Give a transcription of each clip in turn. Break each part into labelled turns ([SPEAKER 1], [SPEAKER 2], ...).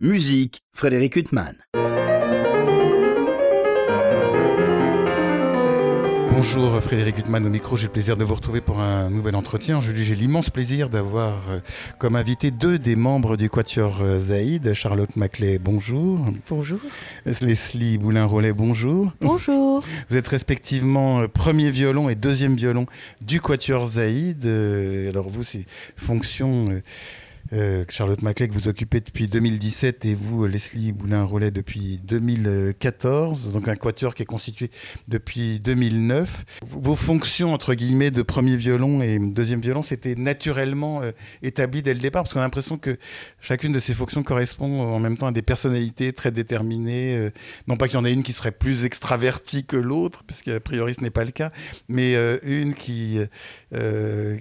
[SPEAKER 1] Musique, Frédéric Huttman.
[SPEAKER 2] Bonjour Frédéric Huttman au micro, j'ai le plaisir de vous retrouver pour un nouvel entretien. Aujourd'hui j'ai l'immense plaisir d'avoir euh, comme invité deux des membres du Quatuor euh, Zaïd. Charlotte Maclay, bonjour.
[SPEAKER 3] Bonjour.
[SPEAKER 2] Leslie Boulin-Rollet, bonjour.
[SPEAKER 3] Bonjour.
[SPEAKER 2] Vous êtes respectivement euh, premier violon et deuxième violon du Quatuor Zaïd. Alors vous, c'est fonction euh, Charlotte Maclay, que vous occupez depuis 2017 et vous, Leslie Boulin-Rollet, depuis 2014. Donc un quatuor qui est constitué depuis 2009. Vos fonctions, entre guillemets, de premier violon et deuxième violon, c'était naturellement euh, établi dès le départ parce qu'on a l'impression que chacune de ces fonctions correspond en même temps à des personnalités très déterminées. Euh, non pas qu'il y en ait une qui serait plus extravertie que l'autre, parce qu'a priori ce n'est pas le cas, mais une qui,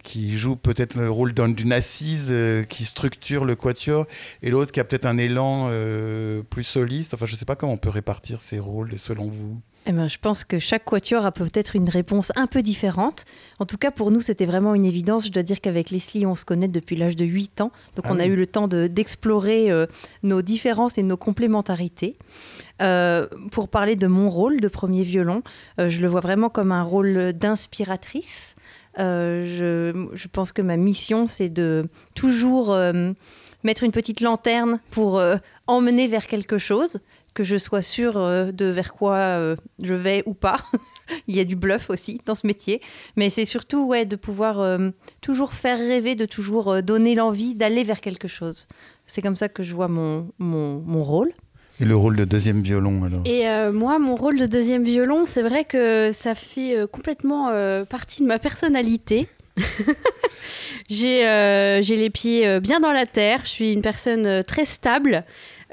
[SPEAKER 2] qui joue peut-être le rôle d'une assise qui se structure le quatuor et l'autre qui a peut-être un élan euh, plus soliste. Enfin, je ne sais pas comment on peut répartir ces rôles selon vous.
[SPEAKER 3] Eh ben, je pense que chaque quatuor a peut-être une réponse un peu différente. En tout cas, pour nous, c'était vraiment une évidence. Je dois dire qu'avec Leslie, on se connaît depuis l'âge de 8 ans. Donc, ah on a eu le temps d'explorer euh, nos différences et nos complémentarités. Euh, pour parler de mon rôle de premier violon, je le vois vraiment comme un rôle d'inspiratrice. Euh, je, pense que ma mission, c'est de toujours euh, mettre une petite lanterne pour euh, emmener vers quelque chose, que je sois sûre de vers quoi je vais ou pas. Il y a du bluff aussi dans ce métier, mais c'est surtout ouais, de pouvoir toujours faire rêver, de toujours donner l'envie d'aller vers quelque chose. C'est comme ça que je vois mon, mon, mon rôle.
[SPEAKER 2] Et le rôle de deuxième violon alors?
[SPEAKER 4] Et euh, moi, mon rôle de deuxième violon, c'est vrai que ça fait euh, complètement euh, partie de ma personnalité. j'ai les pieds bien dans la terre, je suis une personne très stable.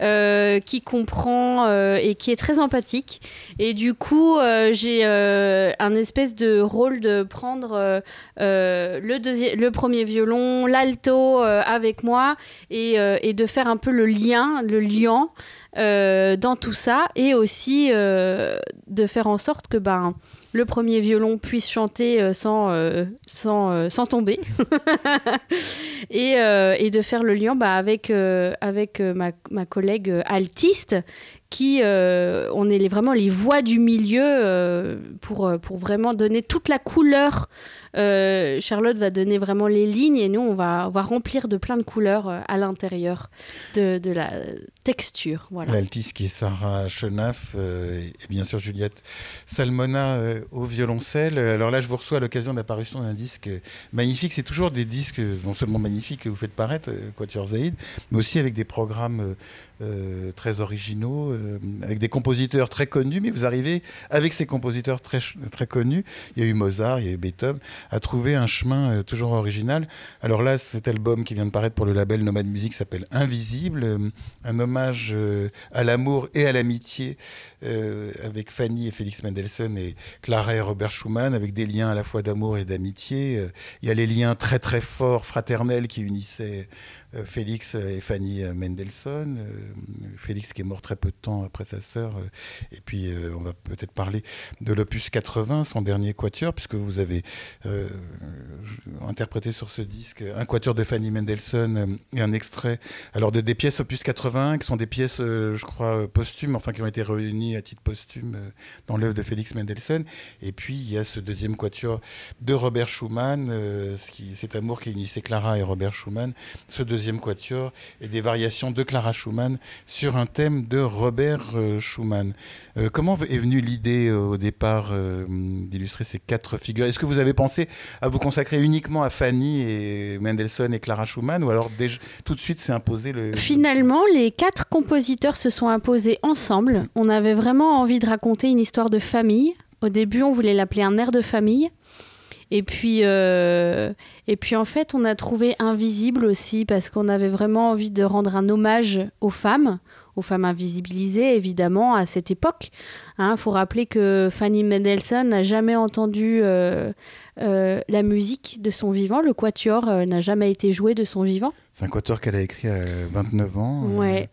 [SPEAKER 4] qui comprend et qui est très empathique. Et du coup, j'ai un espèce de rôle de prendre le, le premier violon, l'alto avec moi et, et, de faire un peu le lien, le liant euh, dans tout ça et aussi euh, de faire en sorte que ben, le premier violon puisse chanter euh, sans, sans, sans, tomber. Et, de faire le lien bah, avec, avec ma, ma, collègue altiste qui, on est vraiment les voix du milieu pour, pour vraiment donner toute la couleur euh, Charlotte va donner vraiment les lignes et nous, on va, va remplir de plein de couleurs euh, à l'intérieur de, la texture.
[SPEAKER 2] Voilà. L'altiste qui est Sarah Chenaf euh, et bien sûr Juliette Salmona au violoncelle. Alors là, je vous reçois à l'occasion de l'apparition d'un disque magnifique. C'est toujours des disques non seulement magnifiques que vous faites paraître, Quatuor Zaïd, mais aussi avec des programmes très originaux, avec des compositeurs très connus, mais vous arrivez avec ces compositeurs très, très connus. Il y a eu Mozart, il y a eu Beethoven, à trouver un chemin euh, toujours original. Alors là, cet album qui vient de paraître pour le label Nomad Music s'appelle Invisible, euh, un hommage euh, à l'amour et à l'amitié avec Fanny et Félix Mendelssohn et Clara et Robert Schumann, avec des liens à la fois d'amour et d'amitié. Il y a les liens très très forts, fraternels qui unissaient Félix et Fanny Mendelssohn. Euh, Félix qui est mort très peu de temps après sa sœur. Euh, et puis on va peut-être parler de l'opus 80, son dernier quatuor, puisque vous avez interprété sur ce disque un quatuor de Fanny Mendelssohn et un extrait alors de des pièces opus 80 qui sont des pièces, je crois, posthumes, enfin qui ont été réunies à titre posthume dans l'œuvre de Félix Mendelssohn. Et puis il y a ce deuxième quatuor de Robert Schumann, cet amour qui unissait Clara et Robert Schumann. Ce deuxième quatuor et des variations de Clara Schumann sur un thème de Robert euh, Schumann. Euh, comment est venue l'idée euh, au départ d'illustrer ces quatre figures? Est-ce que vous avez pensé à vous consacrer uniquement à Fanny et Mendelssohn et Clara Schumann ou alors tout de suite s'est imposé le...
[SPEAKER 4] Finalement, les quatre compositeurs se sont imposés ensemble. On avait vraiment envie de raconter une histoire de famille. Au début, on voulait l'appeler un air de famille. Et puis, euh, et puis en fait, on a trouvé invisible aussi parce qu'on avait vraiment envie de rendre un hommage aux femmes, aux femmes invisibilisées évidemment à cette époque. Il hein, faut rappeler que Fanny Mendelssohn n'a jamais entendu euh, euh, la musique de son vivant, le quatuor n'a jamais été joué de son vivant.
[SPEAKER 2] C'est un quatuor qu'elle a écrit à 29 ans.
[SPEAKER 4] Euh, ouais,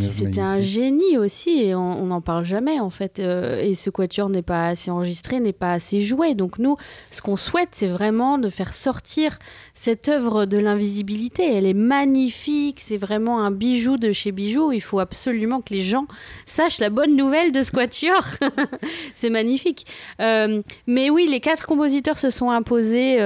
[SPEAKER 4] c'était un génie aussi, et on n'en parle jamais en fait. Euh, et ce quatuor n'est pas assez enregistré, n'est pas assez joué. Donc nous, ce qu'on souhaite, c'est vraiment de faire sortir cette œuvre de l'invisibilité. Elle est magnifique, c'est vraiment un bijou de chez Bijoux. Il faut absolument que les gens sachent la bonne nouvelle de ce quatuor. c'est magnifique. Euh, mais oui, les quatre compositeurs se sont imposés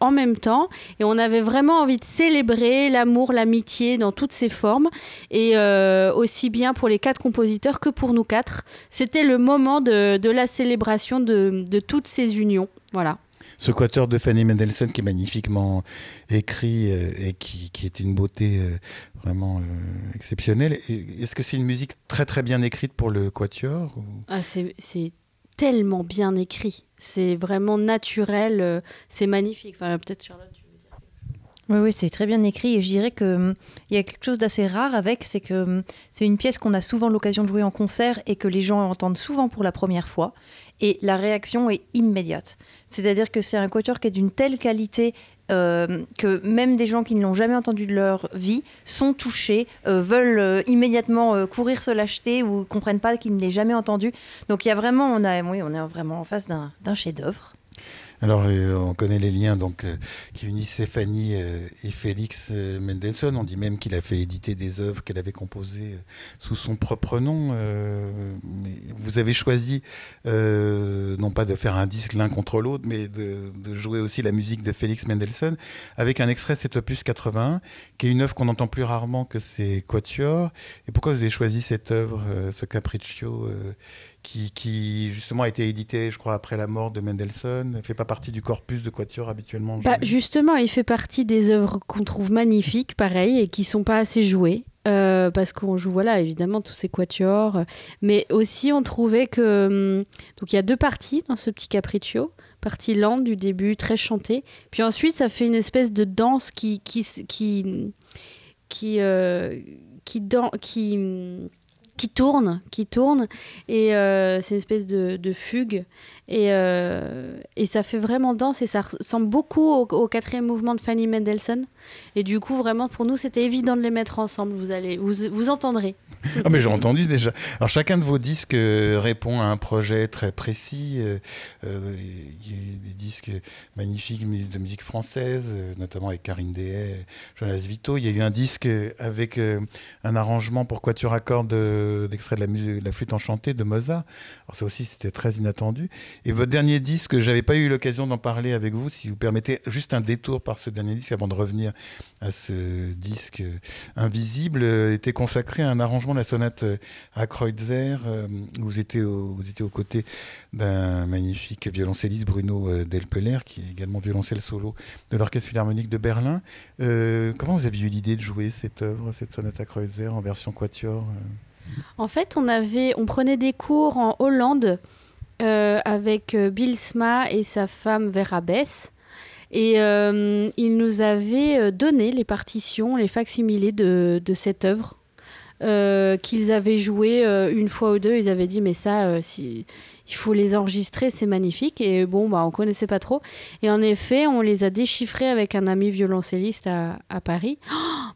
[SPEAKER 4] en même temps, et on avait vraiment envie de célébrer la l'amour, l'amitié dans toutes ses formes, et euh, aussi bien pour les quatre compositeurs que pour nous quatre. C'était le moment de, la célébration de, toutes ces unions. Voilà.
[SPEAKER 2] Ce quatuor de Fanny Mendelssohn qui est magnifiquement écrit euh, et qui, est une beauté euh, vraiment exceptionnelle. Est-ce que c'est une musique très très bien écrite pour le quatuor
[SPEAKER 4] ah, C'est tellement bien écrit. C'est vraiment naturel. c'est magnifique. Enfin, peut-être Charlotte.
[SPEAKER 3] Oui, oui c'est très bien écrit et je dirais qu'il hum, y a quelque chose d'assez rare avec, c'est que hum, c'est une pièce qu'on a souvent l'occasion de jouer en concert et que les gens entendent souvent pour la première fois et la réaction est immédiate. C'est-à-dire que c'est un quatuor qui est d'une telle qualité euh, que même des gens qui ne l'ont jamais entendu de leur vie sont touchés, euh, veulent euh, immédiatement courir se l'acheter ou comprennent pas qu'ils ne l'aient jamais entendu. Donc il y a vraiment, on a, oui, on est vraiment en face d'un chef-d'œuvre.
[SPEAKER 2] Alors, euh, on connaît les liens donc, euh, qui unissent Stéphanie euh, et Félix Mendelssohn. On dit même qu'il a fait éditer des œuvres qu'elle avait composées sous son propre nom. mais vous avez choisi, non pas de faire un disque l'un contre l'autre, mais de, jouer aussi la musique de Félix Mendelssohn, avec un extrait de cet opus 81, qui est une œuvre qu'on entend plus rarement que ses quatuors. Et pourquoi vous avez choisi cette œuvre, ce capriccio qui, justement a été édité, je crois, après la mort de Mendelssohn, ne fait pas partie du corpus de Quatuor habituellement
[SPEAKER 4] bah, Justement, il fait partie des œuvres qu'on trouve magnifiques, pareil, et qui sont pas assez jouées. Euh, parce qu'on joue, voilà, évidemment, tous ces quatuors. Mais aussi, on trouvait que. Hum, donc, il y a deux parties dans ce petit capriccio. Partie lente du début, très chantée. Puis ensuite, ça fait une espèce de danse qui. qui, qui, qui, euh, qui, qui qui tourne, qui tourne, et euh, c'est une espèce de, fugue. Et, euh, et, ça fait vraiment danse et ça ressemble beaucoup au, quatrième mouvement de Fanny Mendelssohn. Et du coup, vraiment, pour nous, c'était évident de les mettre ensemble. Vous allez, vous, vous entendrez.
[SPEAKER 2] ah, mais j'ai entendu déjà. Alors, chacun de vos disques euh, répond à un projet très précis. Il y a des disques magnifiques de musique française, notamment avec Karine Dehay, Jonas Vito. Il y a eu un disque avec un arrangement pour quatuor à cordes d'extrait de la, la flûte enchantée de Mozart. Alors, ça aussi, c'était très inattendu. Et votre dernier disque, j'avais pas eu l'occasion d'en parler avec vous, si vous permettez juste un détour par ce dernier disque avant de revenir à ce disque invisible, euh, était consacré à un arrangement de la sonate à Kreutzer. Euh, vous étiez, aux côtés d'un magnifique violoncelliste, Bruno euh, Delpeler, qui est également violoncelle solo de l'Orchestre Philharmonique de Berlin. comment vous aviez eu l'idée de jouer cette œuvre, cette sonate à Kreutzer en version quatuor
[SPEAKER 4] En fait, on, avait, on prenait des cours en Hollande euh, avec euh, Bill Sma et sa femme Vera Bess. Et euh, nous avait donné les partitions, les facsimilés de, de cette œuvre. qu'ils avaient joué une fois ou deux, ils avaient dit mais ça, si, il faut les enregistrer, c'est magnifique. Et bon, bah, on connaissait pas trop. Et en effet, on les a déchiffrés avec un ami violoncelliste à, Paris.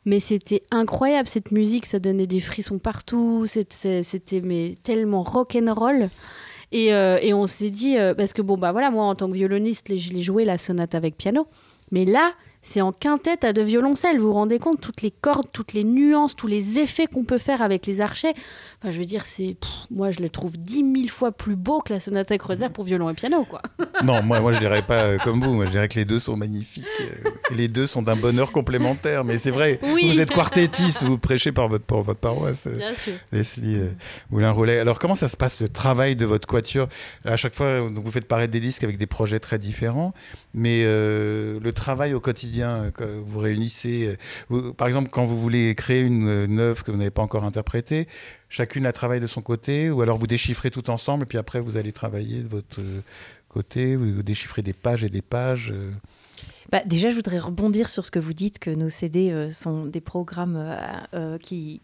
[SPEAKER 4] mais c'était incroyable cette musique, ça donnait des frissons partout. C'était mais tellement rock and roll. Euh, et, on s'est dit, euh, parce que bon, bah voilà, moi en tant que violoniste, je l'ai joué la sonate avec piano. Mais là, c'est en quintette à deux violoncelles. Vous vous rendez compte toutes les cordes, toutes les nuances, tous les effets qu'on peut faire avec les archets. Enfin, je veux dire, c'est moi je le trouve dix mille fois plus beau que la sonate Kreutzer pour violon et piano, quoi.
[SPEAKER 2] non, moi, moi je dirais pas euh, comme vous. Moi, je dirais que les deux sont magnifiques. Euh, et les deux sont d'un bonheur complémentaire. Mais c'est vrai, vous êtes quartettiste, vous prêchez par votre, votre paroisse.
[SPEAKER 4] Euh, Bien sûr.
[SPEAKER 2] Leslie Moulin-Rollet. Alors, comment ça se passe le travail de votre quatuor? À chaque fois, vous faites paraître des disques avec des projets très différents, mais le travail au quotidien euh, que vous réunissez. Euh, par exemple, quand vous voulez créer une, œuvre que vous n'avez pas encore interprétée, chacune a travaillé de son côté, ou alors vous déchiffrez tout ensemble, et puis après vous allez travailler de votre côté, vous déchiffrez des pages et des pages. Euh.
[SPEAKER 3] Bah, déjà, je voudrais rebondir sur ce que vous dites, que nos CD sont des programmes qui,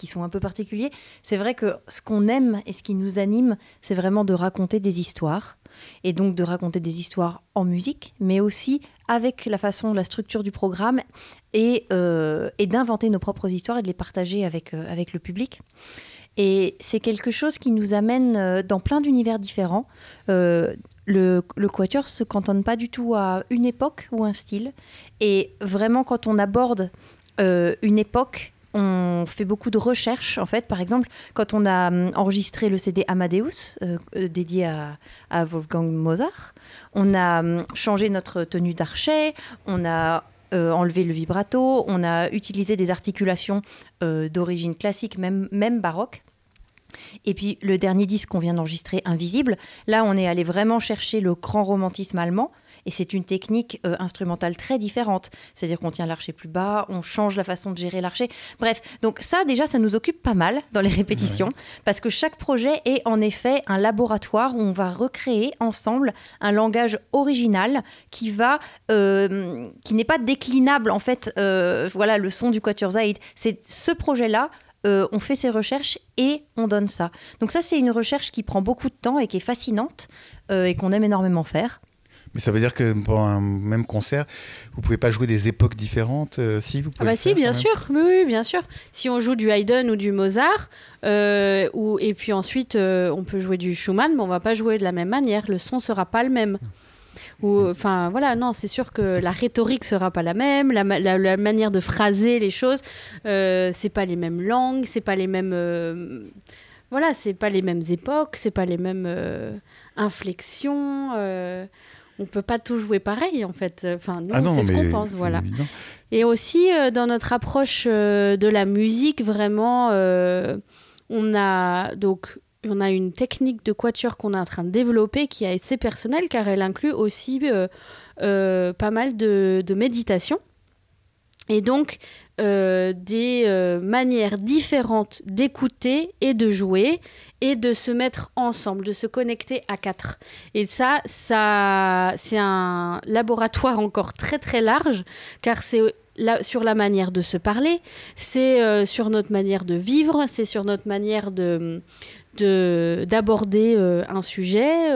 [SPEAKER 3] qui sont un peu particuliers. C'est vrai que ce qu'on aime et ce qui nous anime, c'est vraiment de raconter des histoires. Et donc de raconter des histoires en musique, mais aussi avec la façon, la structure du programme et, euh, d'inventer nos propres histoires et de les partager avec, euh, avec le public. Et c'est quelque chose qui nous amène euh, dans plein d'univers différents. Le, le quatuor se cantonne pas du tout à une époque ou un style. Et vraiment, quand on aborde une époque, on fait beaucoup de recherches. En fait, par exemple, quand on a hum, enregistré le CD Amadeus, euh, euh, dédié à, Wolfgang Mozart, on a hum, changé notre tenue d'archet, on a euh, enlevé le vibrato, on a utilisé des articulations d'origine classique, même, même baroque. Et puis le dernier disque qu'on vient d'enregistrer, Invisible, là on est allé vraiment chercher le grand romantisme allemand. Et c'est une technique euh, instrumentale très différente. C'est-à-dire qu'on tient l'archet plus bas, on change la façon de gérer l'archet. Bref, donc ça déjà, ça nous occupe pas mal dans les répétitions. Parce que chaque projet est en effet un laboratoire où on va recréer ensemble un langage original qui va, euh, qui n'est pas déclinable en fait. euh, voilà, le son du Quatuor Zaïd. C'est ce projet-là. euh, on fait ses recherches et on donne ça. Donc ça, c'est une recherche qui prend beaucoup de temps et qui est fascinante euh, et qu'on aime énormément faire.
[SPEAKER 2] Mais ça veut dire que pendant un même concert, vous pouvez pas jouer des époques différentes euh, Si, vous pouvez
[SPEAKER 4] Ah bah si,
[SPEAKER 2] faire,
[SPEAKER 4] bien sûr, oui, oui, bien sûr. Si on joue du Haydn ou du Mozart, euh, ou, et puis ensuite euh, on peut jouer du Schumann, mais on va pas jouer de la même manière, le son sera pas le même. Ou, enfin voilà, non, c'est sûr que la rhétorique sera pas la même, la, ma- la- la manière de phraser les choses, c'est pas les mêmes langues, c'est pas les mêmes, voilà, c'est pas les mêmes époques, c'est pas les mêmes euh, inflexions. euh, on peut pas tout jouer pareil en fait. Enfin, nous,
[SPEAKER 2] Ah
[SPEAKER 4] c'est ce qu'on pense, voilà.
[SPEAKER 2] évident.
[SPEAKER 4] Et aussi, euh, dans notre approche euh, de la musique, vraiment, euh, on a donc on a une technique de quatuor qu'on est en train de développer qui est assez personnelle car elle inclut aussi pas mal de, de méditation. Et donc, euh, des euh, manières différentes d'écouter et de jouer et de se mettre ensemble, de se connecter à quatre. Et ça, ça c'est un laboratoire encore très très large car c'est sur la manière de se parler, c'est euh, sur notre manière de vivre, c'est sur notre manière de de- d'aborder un sujet.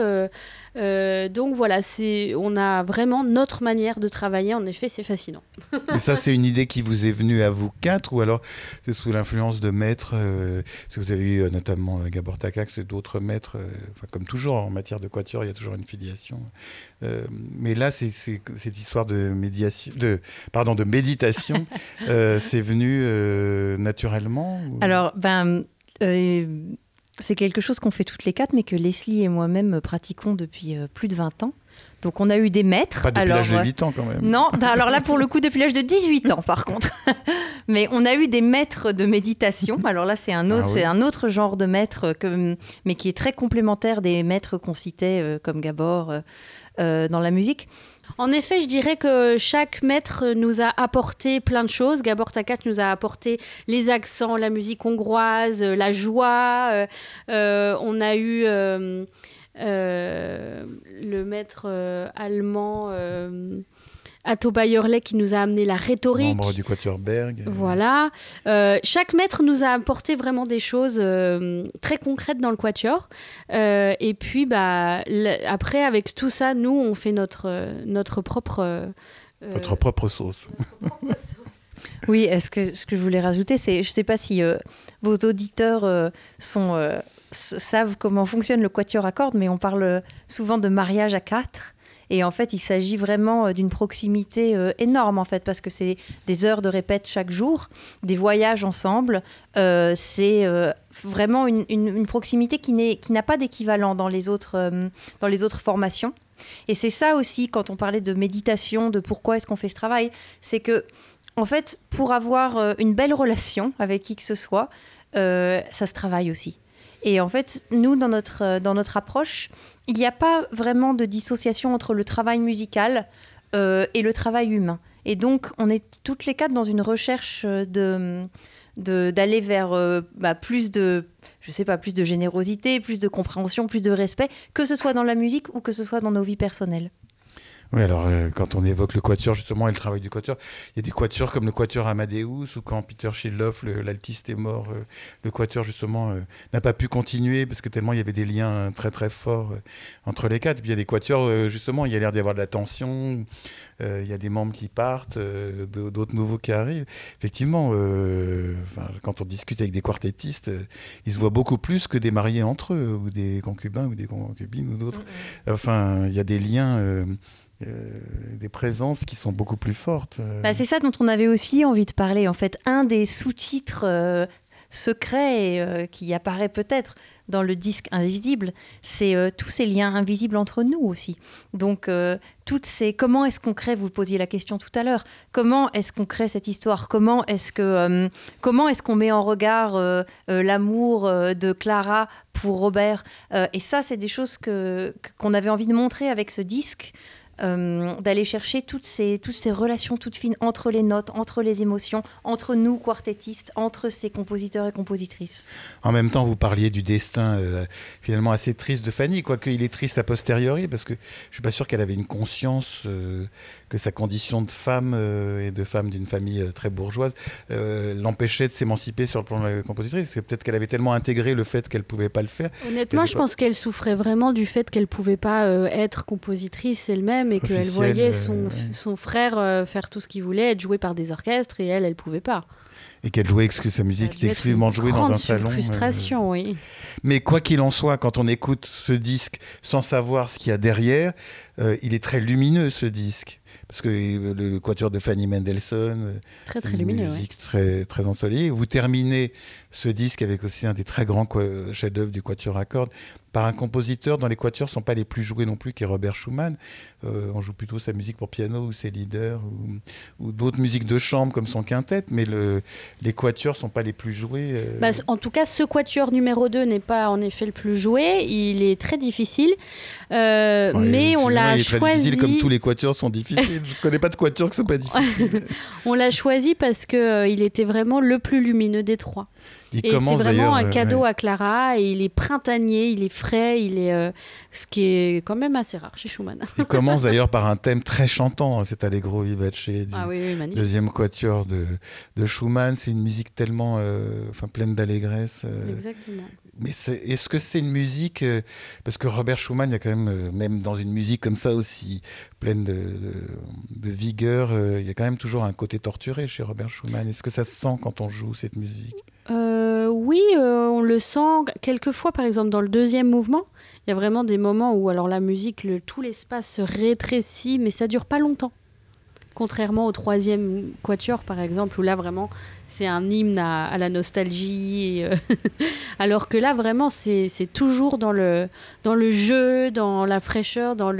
[SPEAKER 4] Euh, donc voilà, c'est on a vraiment notre manière de travailler. En effet, c'est fascinant.
[SPEAKER 2] Mais ça, c'est une idée qui vous est venue à vous quatre ou alors c'est sous l'influence de maîtres euh, Parce que vous avez eu euh, notamment euh, Gabor Takacs et d'autres maîtres, euh, enfin, comme toujours en matière de quatuor, il y a toujours une filiation. Euh, mais là, c'est c'est- cette histoire de médiation, de pardon, de méditation, euh, c'est venu euh, naturellement ou-
[SPEAKER 3] Alors, ben, euh, c'est quelque chose qu'on fait toutes les quatre, mais que Leslie et moi-même pratiquons depuis euh, plus de 20 ans. Donc, on a eu des maîtres.
[SPEAKER 2] pas depuis
[SPEAKER 3] alors,
[SPEAKER 2] l'âge de
[SPEAKER 3] euh,
[SPEAKER 2] 8 ans quand même.
[SPEAKER 3] Non, alors là, pour le coup, depuis l'âge de 18 ans, par contre. Mais on a eu des maîtres de méditation. Alors là, c'est un autre,
[SPEAKER 2] Ah oui.
[SPEAKER 3] c'est un autre genre de maître, que, mais qui est très complémentaire des maîtres qu'on citait, euh, comme Gabor, euh, euh, dans la musique.
[SPEAKER 4] En effet, je dirais que chaque maître nous a apporté plein de choses. Gabor Takat nous a apporté les accents, la musique hongroise, euh, la joie. euh, euh, on a eu le maître allemand Atto Bayerle qui nous a amené la rhétorique.
[SPEAKER 2] Membre du quatuor Berg. euh,
[SPEAKER 4] Voilà. Euh, chaque maître nous a apporté vraiment des choses euh, très concrètes dans le quatuor. Euh, et puis, bah, après, avec tout ça, nous, on fait notre, notre propre... euh,
[SPEAKER 2] Votre propre sauce.
[SPEAKER 3] Oui, est-ce que ce que je voulais rajouter, c'est, je ne sais pas si euh, vos auditeurs euh, sont, euh, savent comment fonctionne le quatuor à cordes, mais on parle souvent de mariage à quatre. Et en fait, il s'agit vraiment euh, d'une proximité euh, énorme, en fait, parce que c'est des heures de répète chaque jour, des voyages ensemble. Euh, c'est vraiment une, une- proximité qui, n'a pas d'équivalent dans, les autres, dans les autres formations. Et c'est ça aussi, quand on parlait de méditation, de pourquoi est-ce qu'on fait ce travail, c'est que en fait, pour avoir une belle relation avec qui que ce soit, ça se travaille aussi. Et en fait, nous, dans notre, euh, dans notre approche, il n'y a pas vraiment de dissociation entre le travail musical euh, et le travail humain. Et donc, on est toutes les quatre dans une recherche euh, de d'aller vers bah, plus de je sais pas plus de générosité plus de compréhension plus de respect que ce soit dans la musique ou que ce soit dans nos vies personnelles
[SPEAKER 2] Oui, alors euh, quand on évoque le quatuor justement et le travail du quatuor, il y a des quatuors comme le quatuor Amadeus ou quand Peter Schilloff, l'altiste, est mort, euh, le quatuor justement euh, n'a pas pu continuer parce que tellement il y avait des liens très très forts entre les quatre. Puis il y a des quatuors justement, il y a l'air d'y avoir de la tension, il y a des membres qui partent, d'autres nouveaux qui arrivent. Effectivement, quand on discute avec des quartettistes, ils se voient beaucoup plus que des mariés entre eux ou des concubins ou des concubines ou d'autres. Enfin, il y a des liens. Euh, des présences qui sont beaucoup plus fortes. euh.
[SPEAKER 3] Bah, c'est ça dont on avait aussi envie de parler. En fait, un des sous-titres euh, secrets qui apparaît peut-être dans le disque invisible, c'est tous ces liens invisibles entre nous aussi. Donc, toutes ces comment est-ce qu'on crée Vous posiez la question tout à l'heure. Comment est-ce qu'on crée cette histoire Comment est-ce que comment est-ce qu'on met en regard l'amour de Clara pour Robert Et ça, c'est des choses que- qu'on avait envie de montrer avec ce disque euh, d'aller chercher toutes ces, toutes ces relations toutes fines entre les notes, entre les émotions, entre nous, quartettistes, entre ces compositeurs et compositrices.
[SPEAKER 2] En même temps, vous parliez du destin euh, finalement assez triste de Fanny, quoique il est triste a posteriori, parce que je suis pas sûr qu'elle avait une conscience euh, que sa condition de femme euh, et de femme d'une famille euh, très bourgeoise euh, l'empêchait de s'émanciper sur le plan de la compositrice. C'est peut-être qu'elle avait tellement intégré le fait qu'elle pouvait pas le faire.
[SPEAKER 4] Honnêtement, je
[SPEAKER 2] pas-
[SPEAKER 4] pense qu'elle souffrait vraiment du fait qu'elle pouvait pas euh, être compositrice elle-même et qu'elle voyait
[SPEAKER 2] euh,
[SPEAKER 4] son, son frère euh, faire tout ce qu'il voulait, être joué par des orchestres et elle, elle pouvait pas.
[SPEAKER 2] Et qu'elle jouait, excuse sa musique, était exclusivement jouée dans un salon. euh,
[SPEAKER 4] frustration, oui.
[SPEAKER 2] Mais quoi qu'il en soit, quand on écoute ce disque sans savoir ce qu'il y a derrière, euh, il est très lumineux ce disque. Parce que euh, le, le quatuor de Fanny Mendelssohn, euh,
[SPEAKER 4] Très, très
[SPEAKER 2] une
[SPEAKER 4] lumineux. ouais.
[SPEAKER 2] musique très, très ensoleillée. Vous terminez ce disque avec aussi un des très grands quoi- chefs-d'œuvre du quatuor à cordes par un compositeur dont les quatuors ne sont pas les plus joués non plus, qui est Robert Schumann. Euh, on joue plutôt sa musique pour piano ou ses leaders ou, ou d'autres musiques de chambre comme son quintet, mais le, les quatuors ne sont pas les plus joués. euh,
[SPEAKER 4] Bah, en tout cas, ce quatuor numéro 2 n'est pas en effet le plus joué. Il est très difficile. Euh,
[SPEAKER 2] Enfin,
[SPEAKER 4] mais on l'a
[SPEAKER 2] est très
[SPEAKER 4] choisi.
[SPEAKER 2] difficile, comme tous les quatuors sont difficiles. Je connais pas de quatuors qui sont pas difficiles.
[SPEAKER 4] On l'a choisi parce que euh, il était vraiment le plus lumineux des trois.
[SPEAKER 2] Il
[SPEAKER 4] Et c'est vraiment un
[SPEAKER 2] euh,
[SPEAKER 4] cadeau
[SPEAKER 2] ouais.
[SPEAKER 4] à Clara. Et il est printanier, il est frais, il est euh, ce qui est quand même assez rare chez Schumann.
[SPEAKER 2] Il commence d'ailleurs par un thème très chantant, hein, cet Allegro vivace du
[SPEAKER 4] Ah oui, oui,
[SPEAKER 2] deuxième quatuor de, de Schumann. C'est une musique tellement enfin, pleine d'allégresse.
[SPEAKER 4] Exactement.
[SPEAKER 2] Mais est-ce que c'est une musique euh, Parce que Robert Schumann, a quand même, euh, même dans une musique comme ça aussi pleine de, vigueur, euh, il y a quand même toujours un côté torturé chez Robert Schumann. Est-ce que ça se sent quand on joue cette musique?
[SPEAKER 4] Oui, on le sent quelquefois, par exemple, dans le deuxième mouvement. Il y a vraiment des moments où alors la musique, tout l'espace se rétrécit, mais ça dure pas longtemps. Contrairement au troisième quatuor, par exemple, où là vraiment c'est un hymne à, la nostalgie. euh, alors que là vraiment c'est toujours dans le, jeu, dans la fraîcheur, dans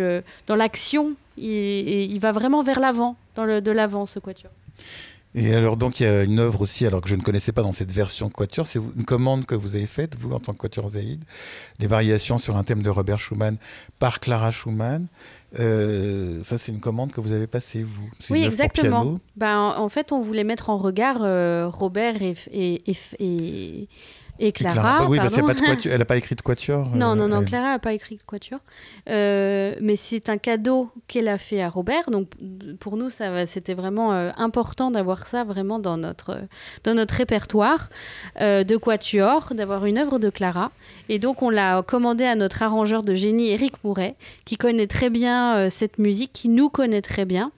[SPEAKER 4] l'action. Et il va vraiment vers l'avant, dans le de l'avant ce quatuor.
[SPEAKER 2] Et alors, donc, il y a une œuvre aussi, alors que je ne connaissais pas dans cette version quatuor, c'est une commande que vous avez faite, vous, en tant que quatuor Zaïd, des variations sur un thème de Robert Schumann par Clara Schumann. Euh, ça, c'est une commande que vous avez passée, vous.
[SPEAKER 4] Oui, exactement. Ben, en en fait, on voulait mettre en regard euh, Robert et, et, et, et, et
[SPEAKER 2] Et
[SPEAKER 4] Clara.
[SPEAKER 2] Bah oui, pas de quatuor- elle n'a pas écrit de quatuor.
[SPEAKER 4] Non,
[SPEAKER 2] euh,
[SPEAKER 4] non, non,
[SPEAKER 2] elle.
[SPEAKER 4] Clara n'a pas écrit de quatuor. Euh, mais c'est un cadeau qu'elle a fait à Robert. Donc, pour nous, c'était vraiment euh, important d'avoir ça vraiment dans notre, dans notre répertoire de quatuor, d'avoir une œuvre de Clara. Et donc, on l'a commandé à notre arrangeur de génie, Éric Mouret, qui connaît très bien cette musique, qui nous connaît très bien.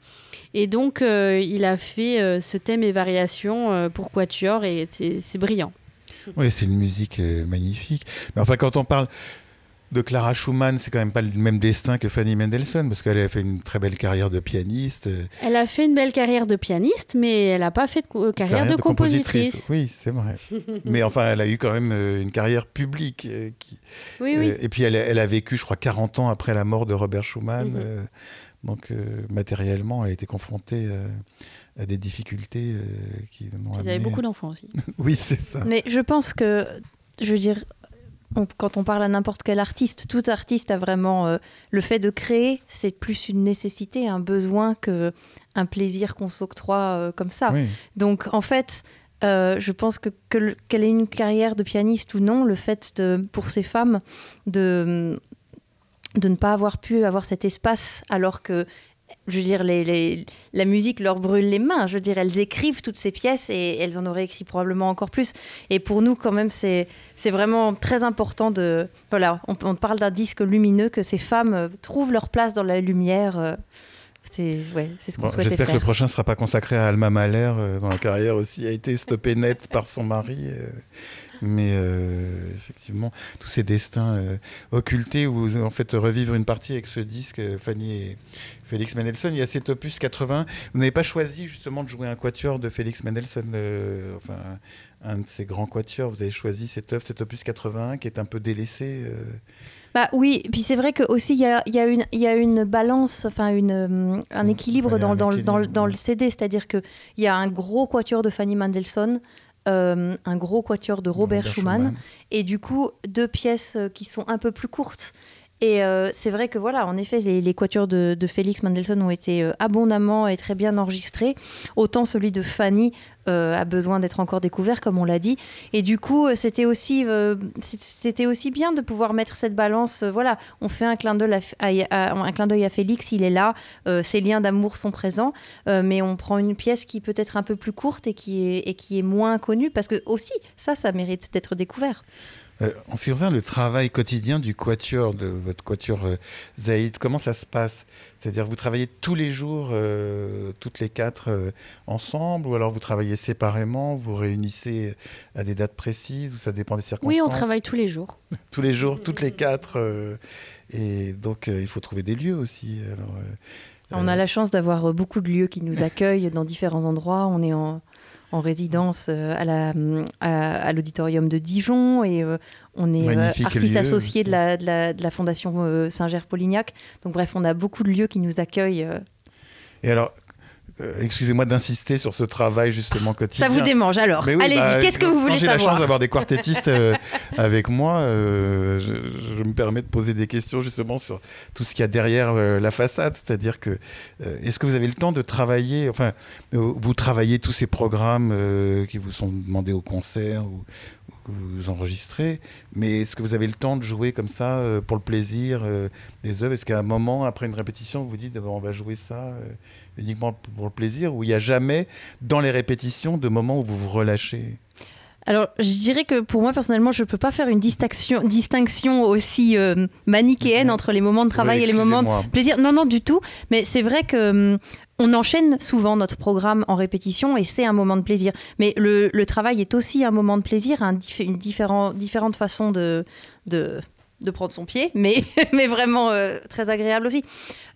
[SPEAKER 4] Et donc, il a fait ce thème et variations pour quatuor et c'est brillant.
[SPEAKER 2] Oui, c'est une musique euh, magnifique. Mais enfin, quand on parle de Clara Schumann, c'est quand même pas le même destin que Fanny Mendelssohn, parce qu'elle a fait une très belle carrière de pianiste. euh,
[SPEAKER 4] Elle a fait une belle carrière de pianiste, mais elle n'a pas fait de co- carrière, de, compositrice.
[SPEAKER 2] Oui, c'est vrai. Mais enfin, elle a eu quand même euh, une carrière publique. euh, qui,
[SPEAKER 4] Oui, oui.
[SPEAKER 2] euh, et puis, elle, a- elle a vécu, je crois, 40 ans après la mort de Robert Schumann.
[SPEAKER 4] Mhm.
[SPEAKER 2] euh, donc, euh, matériellement, elle a été confrontée euh, à des difficultés euh, qui n'ont
[SPEAKER 4] Ils
[SPEAKER 2] amené...
[SPEAKER 4] avaient beaucoup d'enfants aussi.
[SPEAKER 2] Oui, c'est ça.
[SPEAKER 3] Mais je pense que, je veux dire, on- quand on parle à n'importe quel artiste, tout artiste a vraiment euh, le fait de créer, c'est plus une nécessité, un besoin que un plaisir qu'on s'octroie euh, comme ça.
[SPEAKER 2] Oui.
[SPEAKER 3] Donc en fait, euh, je pense que que le- qu'elle ait une carrière de pianiste ou non, le fait de, pour ces femmes de de ne pas avoir pu avoir cet espace alors que je veux dire, les, la musique leur brûle les mains. Je veux dire, elles écrivent toutes ces pièces et elles en auraient écrit probablement encore plus. Et pour nous, quand même, c'est vraiment très important de. Voilà, on, parle d'un disque lumineux, que ces femmes euh, trouvent leur place dans la lumière. Euh, c'est ouais, ce qu'on souhaitait
[SPEAKER 2] J'espère que le prochain ne sera pas consacré à Alma Mahler, euh, dont la carrière aussi a été stoppée net par son mari. Mais euh, effectivement, tous ces destins euh, occultés, ou en fait revivre une partie avec ce disque, euh, Fanny et Félix Mendelssohn, il y a cet opus 80. Vous n'avez pas choisi justement de jouer un quatuor de Félix Mendelssohn, enfin un de ses grands quatuors. Vous avez choisi cette œuvre, cet opus 81, qui est un peu délaissé.
[SPEAKER 3] Bah oui, puis c'est vrai que aussi il y a, y, a une, y a une balance, enfin une, un équilibre, dans, dans, dans, dans, le CD, c'est-à-dire qu'il y a un gros quatuor de Fanny Mendelssohn, euh, un gros quatuor de Robert, Schumann, et du coup deux pièces euh, qui sont un peu plus courtes. Et euh, c'est vrai que voilà, en effet, les, quatuors de, Félix Mendelssohn ont été abondamment et très bien enregistrés. Autant celui de Fanny a besoin d'être encore découvert, comme on l'a dit. Et du coup, c'était aussi, c'était aussi bien de pouvoir mettre cette balance. voilà, on fait un clin d'œil à, un clin d'œil à Félix, il est là, ses liens d'amour sont présents, mais on prend une pièce qui peut être un peu plus courte et qui est, et qui est moins connue, parce que aussi, ça, ça mérite d'être découvert.
[SPEAKER 2] Euh, en ce qui concerne le travail quotidien du quatuor, de votre quatuor euh, Zaïd, comment ça se passe? C'est-à-dire vous travaillez tous les jours, euh, toutes les quatre ensemble, ou alors vous travaillez séparément, vous réunissez à des dates précises, ou ça dépend des circonstances
[SPEAKER 4] Oui, on travaille tous les jours.
[SPEAKER 2] tous les jours, toutes les quatre. et donc il faut trouver des lieux aussi.
[SPEAKER 3] on a la chance d'avoir beaucoup de lieux qui nous accueillent dans différents endroits. On est en en résidence euh, à, la, à, l'auditorium de Dijon et euh, on est euh, artiste associé de la, de la, de la Fondation Saint-Ger-Polignac. Donc bref, on a beaucoup de lieux qui nous accueillent.
[SPEAKER 2] Et alors, euh, excusez-moi d'insister sur ce travail justement quotidien.
[SPEAKER 3] Ça vous démange alors Allez-y, bah, qu'est-ce que vous voulez savoir
[SPEAKER 2] J'ai la chance d'avoir des quartettistes euh, avec moi. Euh, je, me permets de poser des questions justement sur tout ce qu'il y a derrière la façade. C'est-à-dire que est-ce que vous avez le temps de travailler Enfin, vous travaillez tous ces programmes qui vous sont demandés au concert ou, que vous enregistrez, mais est-ce que vous avez le temps de jouer comme ça pour le plaisir des œuvres? Est-ce qu'à un moment, après une répétition, vous vous dites on va jouer ça uniquement pour le plaisir, ou il n'y a jamais, dans les répétitions, de moments où vous vous relâchez?
[SPEAKER 3] Alors, je dirais que pour moi, personnellement, je ne peux pas faire une distinction, distinction aussi euh, manichéenne entre les moments de travail et les moments de plaisir. Non, non, du tout. Mais c'est vrai que hum, on enchaîne souvent notre programme en répétition et c'est un moment de plaisir. Mais le, travail est aussi un moment de plaisir, une différent, différente façon de, de, de prendre son pied, mais, mais vraiment euh, très agréable aussi.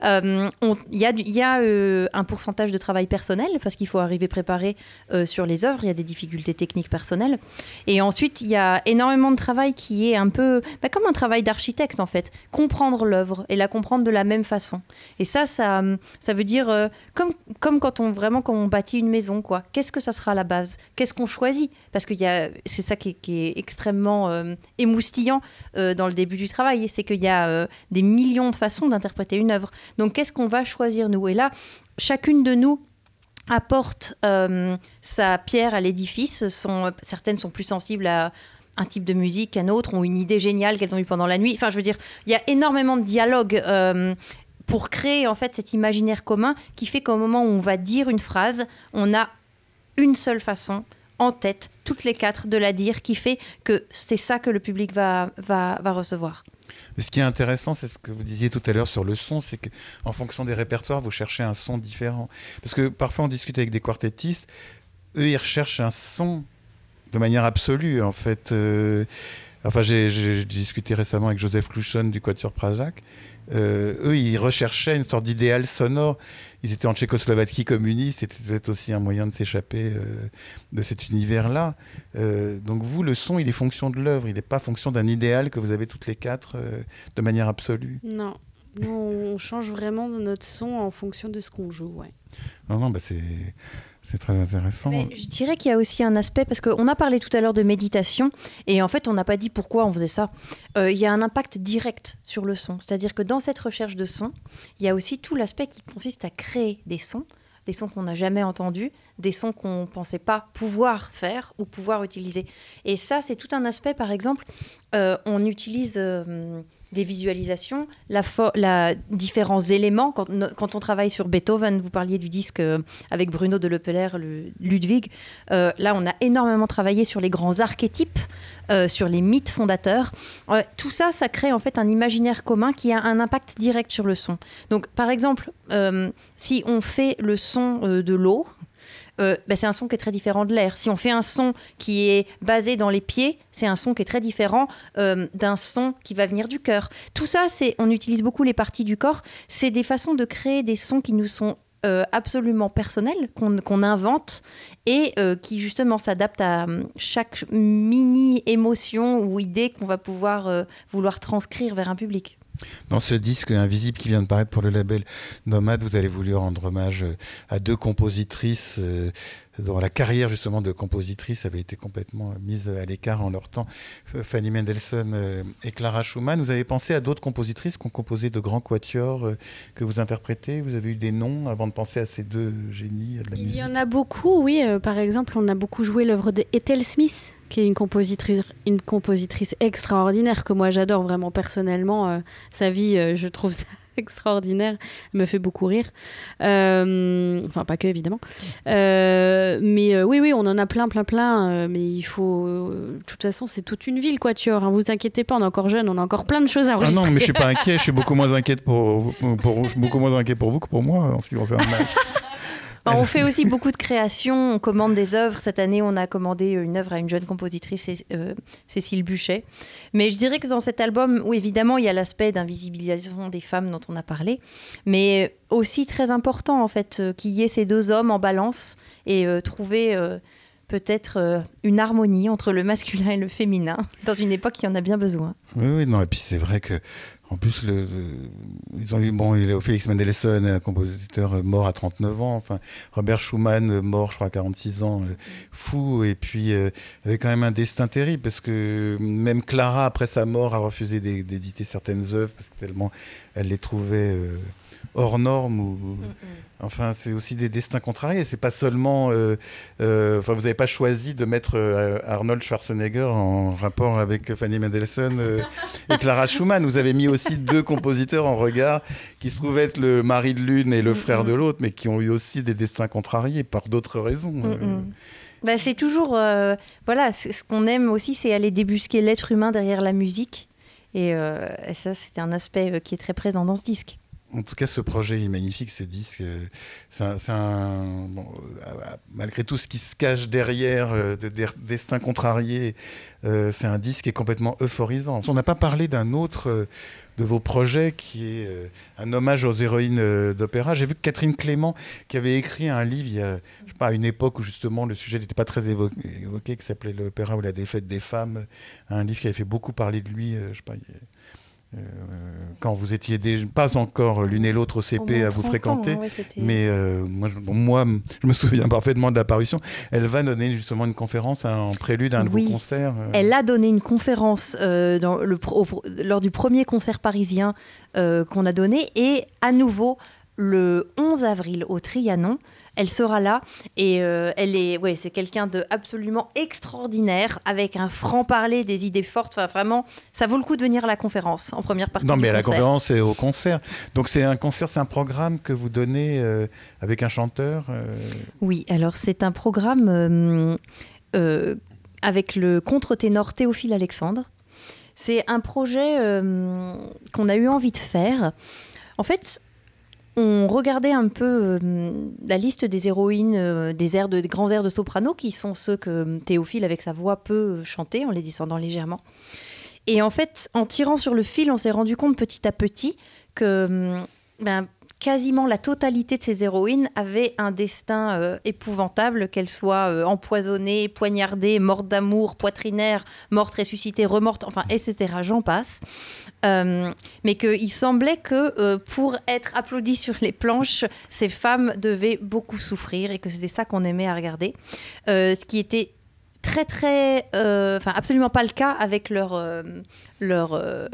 [SPEAKER 3] Il euh, y a, y a euh, un pourcentage de travail personnel parce qu'il faut arriver préparé sur les œuvres. Il y a des difficultés techniques personnelles. Et ensuite, il y a énormément de travail qui est un peu bah, comme un travail d'architecte en fait. Comprendre l'œuvre et la comprendre de la même façon. Et ça, ça, ça veut dire comme, comme quand on vraiment quand on bâtit une maison quoi. Qu'est-ce que ça sera à la base? Qu'est-ce qu'on choisit? Parce que c'est ça qui qui est extrêmement émoustillant dans le début du travail, c'est qu'il y a euh, des millions de façons d'interpréter une œuvre. Donc qu'est-ce qu'on va choisir nous? Et là, chacune de nous apporte euh, sa pierre à l'édifice. certaines sont plus sensibles à un type de musique qu'un autre, ont une idée géniale qu'elles ont eue pendant la nuit. Enfin, je veux dire, il y a énormément de dialogues euh, pour créer en fait cet imaginaire commun qui fait qu'au moment où on va dire une phrase, on a une seule façon en tête, toutes les quatre, de la dire, qui fait que c'est ça que le public va, va, va recevoir.
[SPEAKER 2] Ce qui est intéressant, c'est ce que vous disiez tout à l'heure sur le son, c'est qu'en fonction des répertoires, vous cherchez un son différent. Parce que parfois, on discute avec des quartettistes, eux, ils recherchent un son de manière absolue, en fait. Euh, enfin, j'ai discuté récemment avec Joseph Clouchon du Quatuor Prajac. Euh, eux, ils recherchaient une sorte d'idéal sonore. Ils étaient en Tchécoslovaquie communiste, c'était aussi un moyen de s'échapper euh, de cet univers-là. Euh, donc vous, le son, il est fonction de l'œuvre, il n'est pas fonction d'un idéal que vous avez toutes les quatre de manière absolue.
[SPEAKER 4] Non, nous, on change vraiment de notre son en fonction de ce qu'on joue, ouais.
[SPEAKER 2] Non, non, bah c'est c'est très intéressant.
[SPEAKER 3] je dirais qu'il y a aussi un aspect, parce qu'on a parlé tout à l'heure de méditation, et en fait, on n'a pas dit pourquoi on faisait ça. Euh, il y a un impact direct sur le son. C'est-à-dire que dans cette recherche de son, il y a aussi tout l'aspect qui consiste à créer des sons, des sons qu'on n'a jamais entendus, des sons qu'on ne pensait pas pouvoir faire ou pouvoir utiliser. Et ça, c'est tout un aspect, par exemple, euh, on utilise... Euh, des visualisations, la, différents éléments. Quand, quand, on travaille sur Beethoven, vous parliez du disque euh, avec Bruno de Lepeler, le Ludwig. Euh, là, on a énormément travaillé sur les grands archétypes, euh, sur les mythes fondateurs. tout ça, ça crée en fait un imaginaire commun qui a un impact direct sur le son. Donc, par exemple, si on fait le son de l'eau, euh, bah, c'est un son qui est très différent de l'air. Si on fait un son qui est basé dans les pieds, c'est un son qui est très différent euh, d'un son qui va venir du cœur. Tout ça, c'est, on utilise beaucoup les parties du corps. C'est des façons de créer des sons qui nous sont euh, absolument personnels, qu'on, invente et qui justement s'adaptent à chaque mini émotion ou idée qu'on va pouvoir vouloir transcrire vers un public.
[SPEAKER 2] Dans ce disque invisible qui vient de paraître pour le label Nomade, vous avez voulu rendre hommage euh, à deux compositrices euh, dont la carrière justement de compositrice avait été complètement mise à l'écart en leur temps, Fanny Mendelssohn euh, et Clara Schumann. Vous avez pensé à d'autres compositrices qui ont composé de grands quatuors que vous interprétez? Vous avez eu des noms avant de penser à ces deux génies de la
[SPEAKER 4] Il
[SPEAKER 2] musique?
[SPEAKER 4] y en a beaucoup, oui. par exemple, on a beaucoup joué l'œuvre d'Ethel Smith qui est une compositrice, une compositrice extraordinaire que moi j'adore vraiment personnellement. Euh, sa vie, euh, je trouve ça extraordinaire, me fait beaucoup rire. Euh, enfin, pas que évidemment. mais oui, oui, on en a plein, plein, plein. mais il faut. De toute façon, c'est toute une ville, quoi, tu vois. Hein, vous inquiétez pas, on est encore jeune, on a encore plein de choses à enregistrer.
[SPEAKER 2] Ah non, mais je suis pas inquiet, je suis beaucoup moins inquiet pour, pour, beaucoup moins inquiet pour vous que pour moi en ce qui concerne
[SPEAKER 3] on fait aussi beaucoup de créations, on commande des œuvres. Cette année, on a commandé une œuvre à une jeune compositrice, euh, Cécile Buchet. Mais je dirais que dans cet album, où évidemment, il y a l'aspect d'invisibilisation des femmes dont on a parlé, mais aussi très important, en fait, euh, qu'il y ait ces deux hommes en balance et euh, trouver peut-être une harmonie entre le masculin et le féminin dans une époque qui en a bien besoin.
[SPEAKER 2] Oui, oui, non, et puis c'est vrai que en plus, le, ils ont eu, bon, il est Félix Mendelssohn, un compositeur mort à 39 ans. Enfin, Robert Schumann, mort, je crois, à 46 ans, euh, fou. Et puis, euh, avait quand même un destin terrible, parce que même Clara, après sa mort, a refusé d'éditer certaines œuvres, parce que tellement elle les trouvait euh, hors normes ou, Enfin, c'est aussi des destins contrariés. C'est pas seulement. Euh, euh, enfin, vous n'avez pas choisi de mettre euh, Arnold Schwarzenegger en rapport avec Fanny Mendelssohn et Clara Schumann. Vous avez mis aussi deux compositeurs en regard qui se trouvaient être le mari de l'une et le frère de l'autre, mais qui ont eu aussi des destins contrariés par d'autres raisons.
[SPEAKER 3] Bah, c'est toujours. voilà, ce qu'on aime aussi, c'est aller débusquer l'être humain derrière la musique. Et, et ça, c'était un aspect qui est très présent dans ce disque.
[SPEAKER 2] En tout cas, ce projet est magnifique, ce disque. Euh, c'est un, euh, malgré tout ce qui se cache derrière, euh, de, destin contrarié, c'est un disque qui est complètement euphorisant. On n'a pas parlé d'un autre de vos projets qui est un hommage aux héroïnes d'opéra. J'ai vu que Catherine Clément, qui avait écrit un livre il y a, à une époque où justement le sujet n'était pas très évoqué, qui s'appelait L'opéra ou la défaite des femmes, un livre qui avait fait beaucoup parler de lui, je sais pas, euh, quand vous étiez pas encore l'une et l'autre au CP à vous fréquenter, mais euh, moi, moi, je me souviens parfaitement de l'apparition. Elle va donner justement une conférence en prélude à un de vos concerts.
[SPEAKER 3] Euh. Elle a donné une conférence dans le lors du premier concert parisien qu'on a donné et à nouveau le 11 avril au Trianon elle sera là et euh, elle est, ouais, c'est quelqu'un de absolument extraordinaire avec un franc parler, des idées fortes. Enfin, vraiment, ça vaut le coup de venir à la conférence en première partie.
[SPEAKER 2] Non, mais
[SPEAKER 3] à
[SPEAKER 2] la conférence c'est au concert. Donc c'est un concert, c'est un programme que vous donnez euh, avec un chanteur. Euh?
[SPEAKER 3] Oui, alors c'est un programme avec le contre-ténor Théophile Alexandre. C'est un projet qu'on a eu envie de faire. En fait, on regardait un peu euh, la liste des héroïnes euh, des, airs de, grands airs de soprano, qui sont ceux que Théophile, avec sa voix, peut chanter en les descendant légèrement. Et en fait, en tirant sur le fil, on s'est rendu compte petit à petit que ben, quasiment la totalité de ces héroïnes avaient un destin euh, épouvantable, qu'elles soient euh, empoisonnées, poignardées, mortes d'amour, poitrinaires, mortes, ressuscitées, remortes, enfin, etc. J'en passe. Euh, mais qu'il semblait que pour être applaudies sur les planches, ces femmes devaient beaucoup souffrir et que c'était ça qu'on aimait à regarder. ce qui était très très euh, enfin absolument pas le cas avec leurs euh, leur, euh,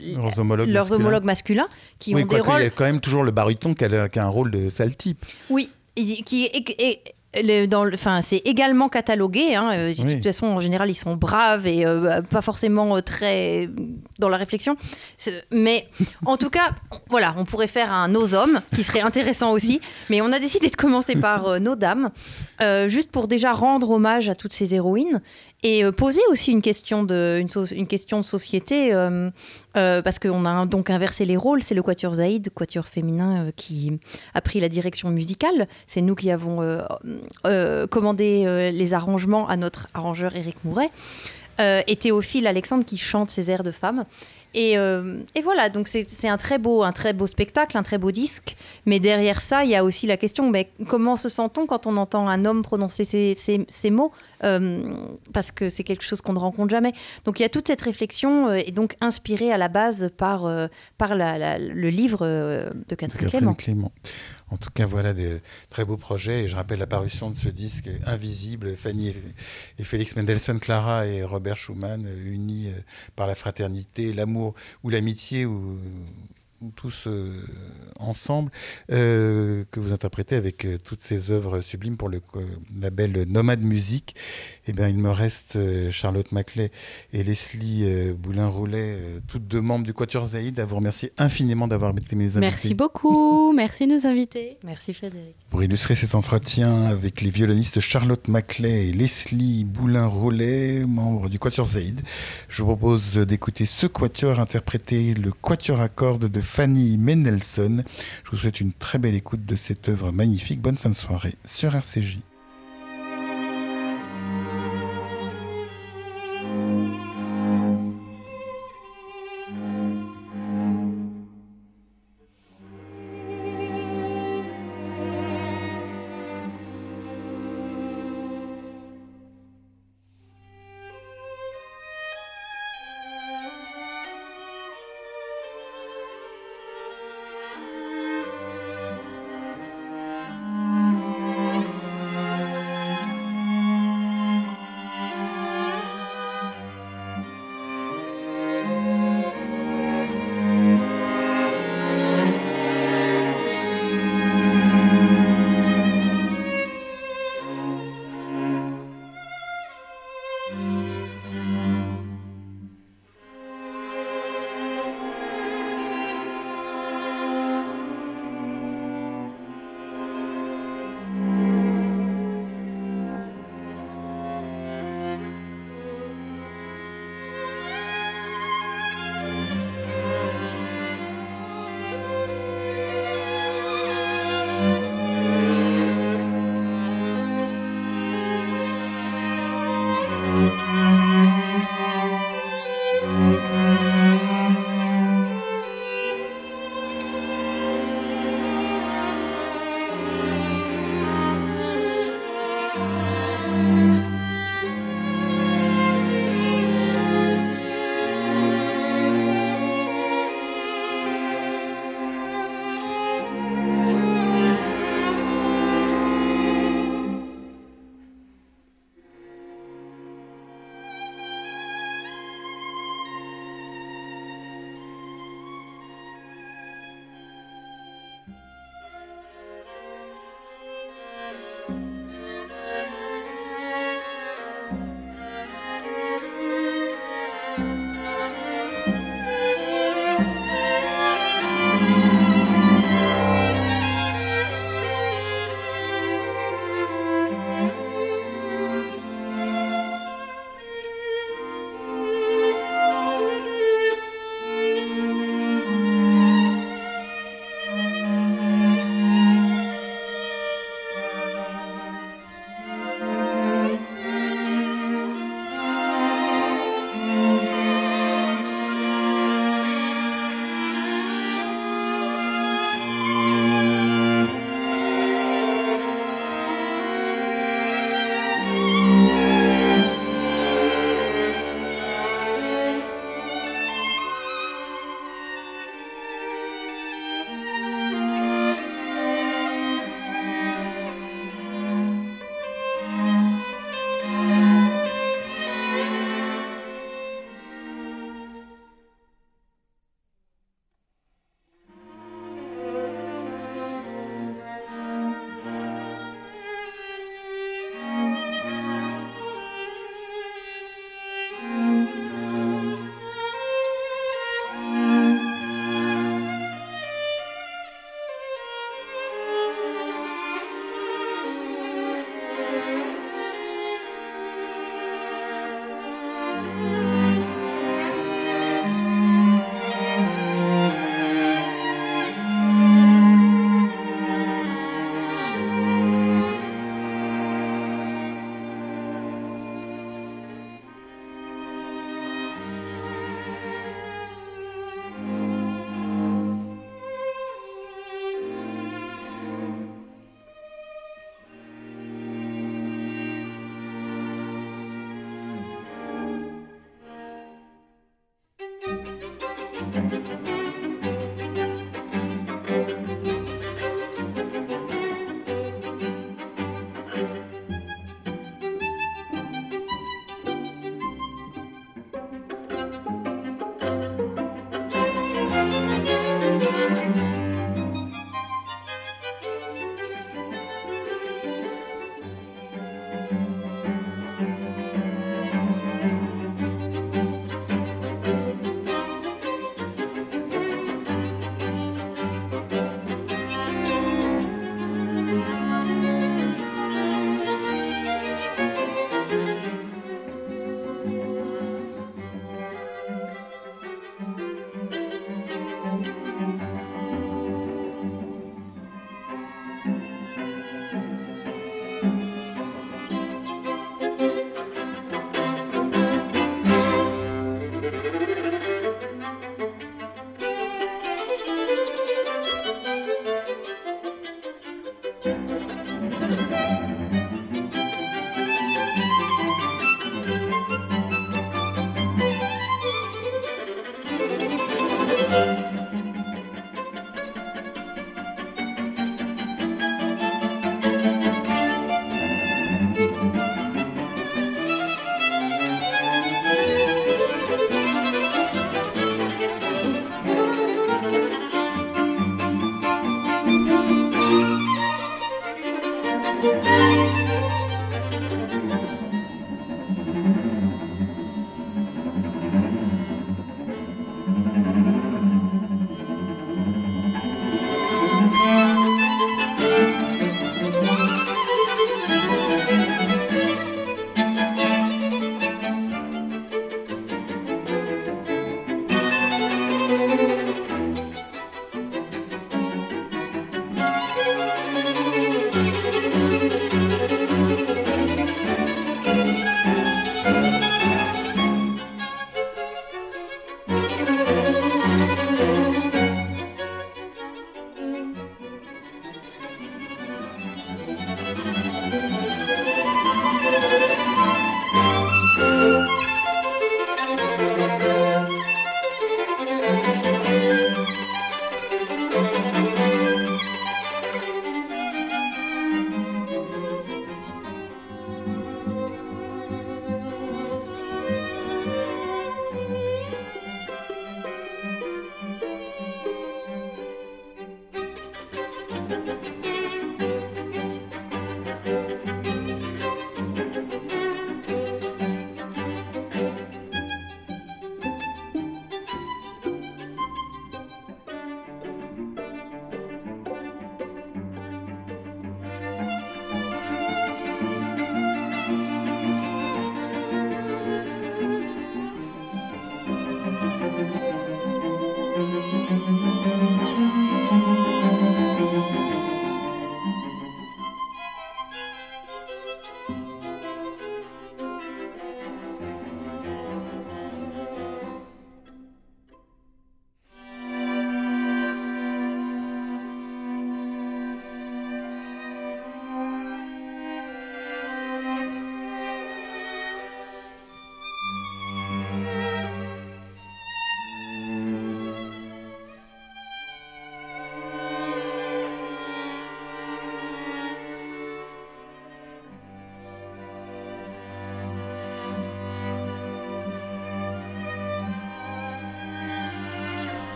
[SPEAKER 2] leurs homologues
[SPEAKER 3] leurs
[SPEAKER 2] masculins.
[SPEAKER 3] homologues masculins qui ont des rôles
[SPEAKER 2] il y a quand même toujours le baryton qui a, qui a un rôle de sale type
[SPEAKER 3] oui qui est, les- dans le- enfin, c'est également catalogué. hein, euh, De toute façon, en général, ils sont braves et euh, pas forcément euh, très dans la réflexion. Mais en tout cas, voilà, on pourrait faire un Nos hommes qui serait intéressant aussi. Mais on a décidé de commencer par Nos dames, juste pour déjà rendre hommage à toutes ces héroïnes et euh, poser aussi une question de, une, question de société. euh, euh, parce qu'on a donc inversé les rôles, c'est le quatuor Zaïd, quatuor féminin, qui a pris la direction musicale. C'est nous qui avons commandé les arrangements à notre arrangeur Éric Mouret. Et Théophile Alexandre qui chante ses airs de femme. Et, euh, et voilà, donc c'est un très beau, un très beau spectacle, un très beau disque. Mais derrière ça, il y a aussi la question mais comment se sent-on quand on entend un homme prononcer ces, ces- ces mots Euh, Parce que c'est quelque chose qu'on ne rencontre jamais. Donc il y a toute cette réflexion euh, et donc inspirée à la base par, par la- la- le livre de Catherine,
[SPEAKER 2] Catherine
[SPEAKER 3] Clément.
[SPEAKER 2] Clément. En tout cas, voilà des très beaux projets. Et je rappelle l'apparition de ce disque invisible, Fanny et, Félix Mendelssohn, Clara et Robert Schumann, unis euh, par la fraternité, l'amour ou l'amitié, ou tous euh, ensemble, euh, que vous interprétez avec euh, toutes ces œuvres sublimes pour le euh, label Nomade Musique. Eh bien, il me reste euh, Charlotte Maclay et Leslie euh, Boulin-Roulet, euh, toutes deux membres du Quatuor Zaïd, à vous remercier infiniment d'avoir été mes invités.
[SPEAKER 4] Merci beaucoup. Merci de nous inviter.
[SPEAKER 3] Merci Frédéric.
[SPEAKER 2] Pour illustrer cet entretien avec les violonistes Charlotte Maclay et Leslie Boulin-Rollet, membres du Quatuor Zaïd, je vous propose d'écouter ce quatuor interpréter le quatuor à cordes de Fanny Mendelssohn. Je vous souhaite une très belle écoute de cette œuvre magnifique. Bonne fin de soirée sur RCJ.